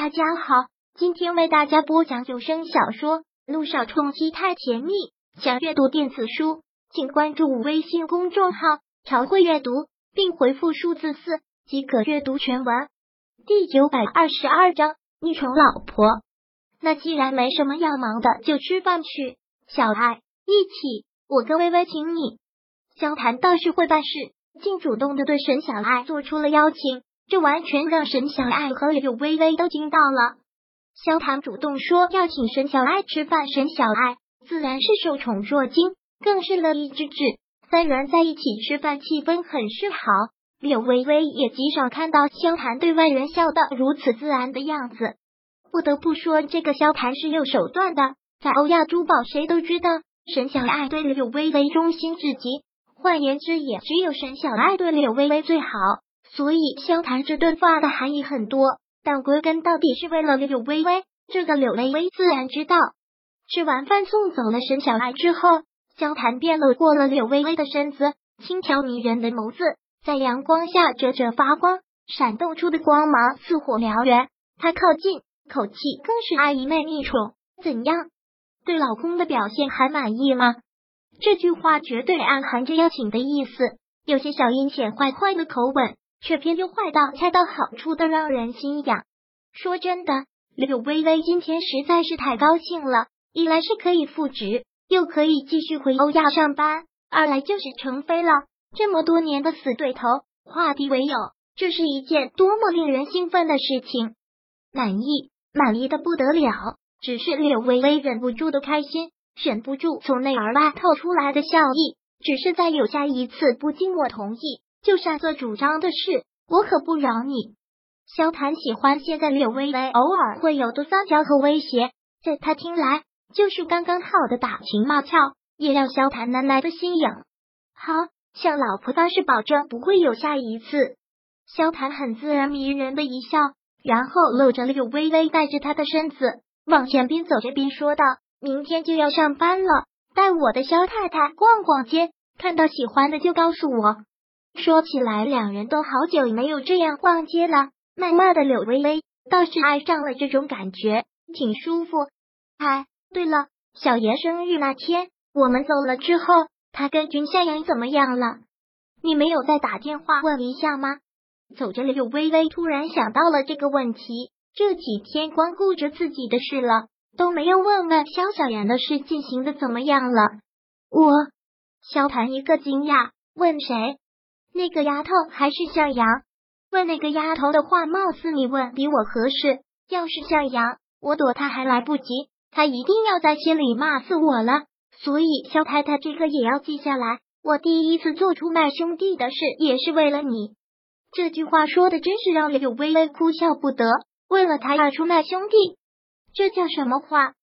大家好，今天为大家播讲有声小说《路上冲击太甜蜜》。想阅读电子书，请关注微信公众号“朝会阅读”，并回复数字四即可阅读全文。第九百二十二章，逆宠老婆。那既然没什么要忙的，就吃饭去。小爱，一起，我跟微微请你。萧谈倒是会办事，竟主动的对沈小爱做出了邀请。这完全让沈小爱和柳微微都惊到了。萧谈主动说要请沈小爱吃饭，沈小爱自然是受宠若惊，更是乐意之至。三人在一起吃饭，气氛很是好。柳微微也极少看到萧谈对外人笑得如此自然的样子。不得不说，这个萧谈是有手段的。在欧亚珠宝，谁都知道沈小爱对柳微微忠心至极，换言之，也只有沈小爱对柳微微最好。所以，萧谈这顿饭的含义很多，但归根到底是为了柳微微。这个柳微微自然知道。吃完饭送走了沈小爱之后，萧谈便搂过了柳微微的身子，轻巧迷人的眸子在阳光下折折发光，闪动出的光芒似火燎原。他靠近，口气更是阿姨妹逆宠。怎样？对老公的表现还满意吗？这句话绝对暗含着邀请的意思，有些小阴险坏坏的口吻。却偏又坏到恰到好处的让人心痒。说真的，柳微微今天实在是太高兴了，一来是可以复职，又可以继续回欧亚上班；二来就是成飞了。这么多年的死对头化敌为友，这是一件多么令人兴奋的事情！满意，满意的不得了。只是柳微微忍不住的开心，忍不住从内而外透出来的笑意。只是在有下一次不经我同意。就擅自主张的事，我可不饶你。萧谈喜欢现在柳微微偶尔会有的撒娇和威胁，在他听来就是刚刚好的打情骂俏，也让萧谈难耐的心痒。好，向老婆发誓，保证不会有下一次。萧谈很自然迷人的一笑，然后搂着柳微微，带着她的身子往前边走着，边说道：“明天就要上班了，带我的萧太太逛逛街，看到喜欢的就告诉我。”说起来，两人都好久没有这样逛街了。谩骂的柳微微倒是爱上了这种感觉，挺舒服。哎，对了，小妍生日那天我们走了之后，他跟君向阳怎么样了？你没有再打电话问一下吗？走着，柳微微突然想到了这个问题。这几天光顾着自己的事了，都没有问问肖小妍的事进行的怎么样了。我，萧谈一个惊讶，问谁？那个丫头还是向阳？问那个丫头的话，貌似你问比我合适。要是向阳，我躲他还来不及，他一定要在心里骂死我了。所以肖太太这个也要记下来。我第一次做出卖兄弟的事，也是为了你。这句话说的真是让柳微微哭笑不得。为了他而出卖兄弟，这叫什么话？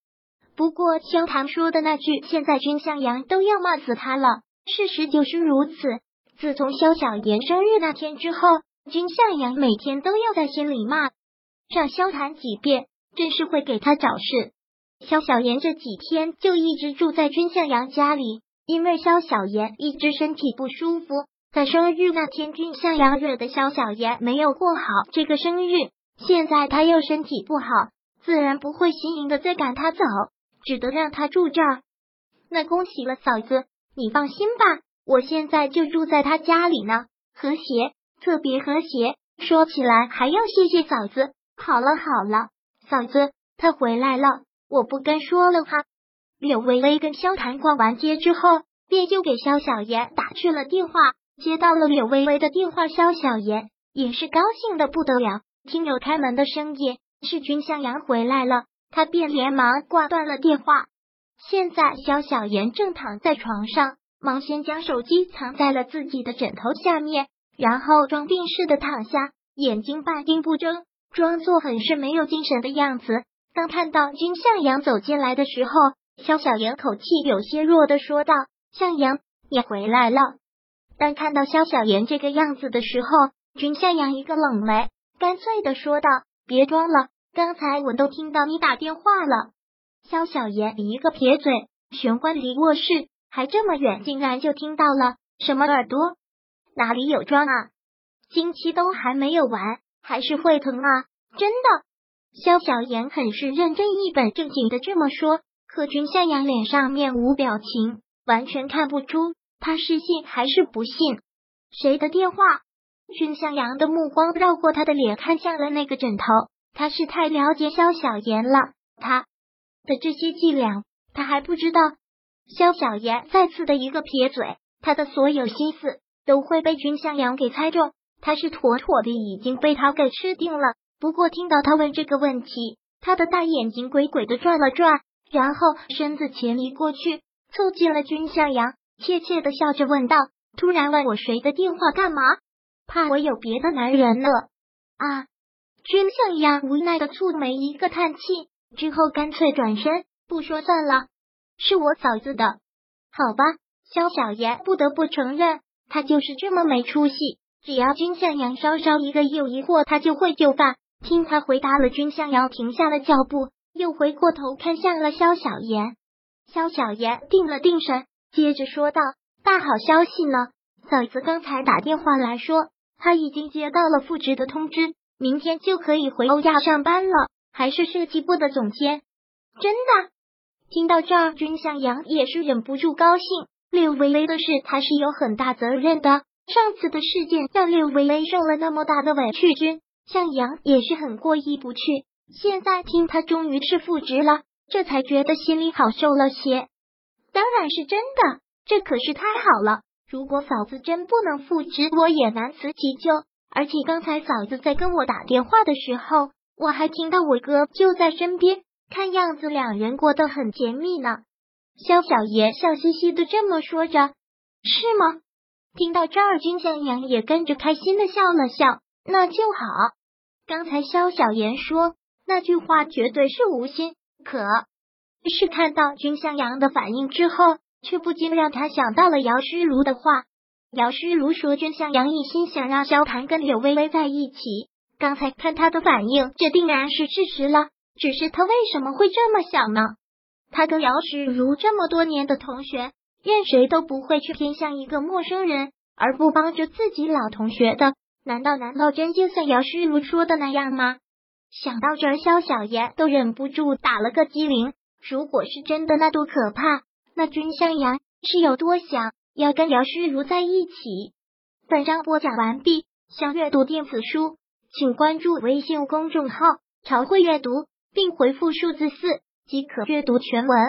不过萧唐说的那句“现在君向阳都要骂死他了”，事实就是如此。自从肖小言生日那天之后，君向阳每天都要在心里骂让肖谈几遍，真是会给他找事。肖小言这几天就一直住在君向阳家里，因为肖小言一直身体不舒服。在生日那天，君向阳惹得肖小言没有过好这个生日，现在他又身体不好，自然不会心迎的再赶他走，只得让他住这儿。那恭喜了嫂子，你放心吧。我现在就住在他家里呢，和谐，特别和谐。说起来还要谢谢嫂子。好了好了，嫂子，他回来了，我不跟说了哈。柳微微跟萧谈逛完街之后，便又给萧小言打去了电话。接到了柳微微的电话，萧小言也是高兴的不得了。听有开门的声音，是君向阳回来了，他便连忙挂断了电话。现在萧小言正躺在床上。忙先将手机藏在了自己的枕头下面，然后装病似的躺下，眼睛半闭不睁，装作很是没有精神的样子。当看到君向阳走进来的时候，肖小妍口气有些弱的说道：“向阳，你回来了。”当看到肖小妍这个样子的时候，君向阳一个冷眉，干脆的说道：“别装了，刚才我都听到你打电话了。”肖小妍一个撇嘴，玄关离卧室。还这么远，竟然就听到了什么耳朵？哪里有装啊？经期都还没有完，还是会疼啊？真的？萧小言很是认真一本正经的这么说，可君向阳脸上面无表情，完全看不出他是信还是不信。谁的电话？君向阳的目光绕过他的脸，看向了那个枕头。他是太了解萧小言了，他的这些伎俩他还不知道。萧小言再次的一个撇嘴，他的所有心思都会被君向阳给猜中，他是妥妥的已经被他给吃定了。不过听到他问这个问题，他的大眼睛鬼鬼的转了转，然后身子前移过去，凑近了君向阳，怯怯的笑着问道：“突然问我谁的电话干嘛？怕我有别的男人了？”啊！君向阳无奈的蹙眉一个叹气，之后干脆转身不说算了，是我嫂子的，好吧。肖小言不得不承认，他就是这么没出息，只要君向阳稍稍一个又疑惑，他就会就范。听他回答了，君向阳停下了脚步，又回过头看向了肖小言。肖小言定了定神，接着说道：“大好消息呢，嫂子刚才打电话来说，他已经接到了复职的通知，明天就可以回欧亚上班了，还是设计部的总监。真的？”听到这儿，君向阳也是忍不住高兴。六微微的事，他是有很大责任的。上次的事件让六微微受了那么大的委屈，君。向阳也是很过意不去，现在听他终于是复职了，这才觉得心里好受了些。当然是真的，这可是太好了。如果嫂子真不能复职，我也难辞其咎。而且刚才嫂子在跟我打电话的时候，我还听到我哥就在身边，看样子两人过得很甜蜜呢。肖小爷笑嘻嘻的这么说着，是吗？听到这儿，金向阳也跟着开心的笑了笑。那就好。刚才萧小言说那句话绝对是无心，可是看到君向阳的反应之后，却不禁让他想到了姚诗如的话。姚诗如说君向阳一心想让萧谭跟柳微微在一起。刚才看他的反应，这定然是事实了。只是他为什么会这么想呢？他跟姚诗如这么多年的同学，任谁都不会去偏向一个陌生人，而不帮着自己老同学的。难道难道真就像姚诗如说的那样吗？想到这儿，萧小言都忍不住打了个激灵。如果是真的，那多可怕！那君向阳是有多想要跟姚诗如在一起？本章播讲完毕。想阅读电子书，请关注微信公众号“朝会阅读”，并回复数字四即可阅读全文。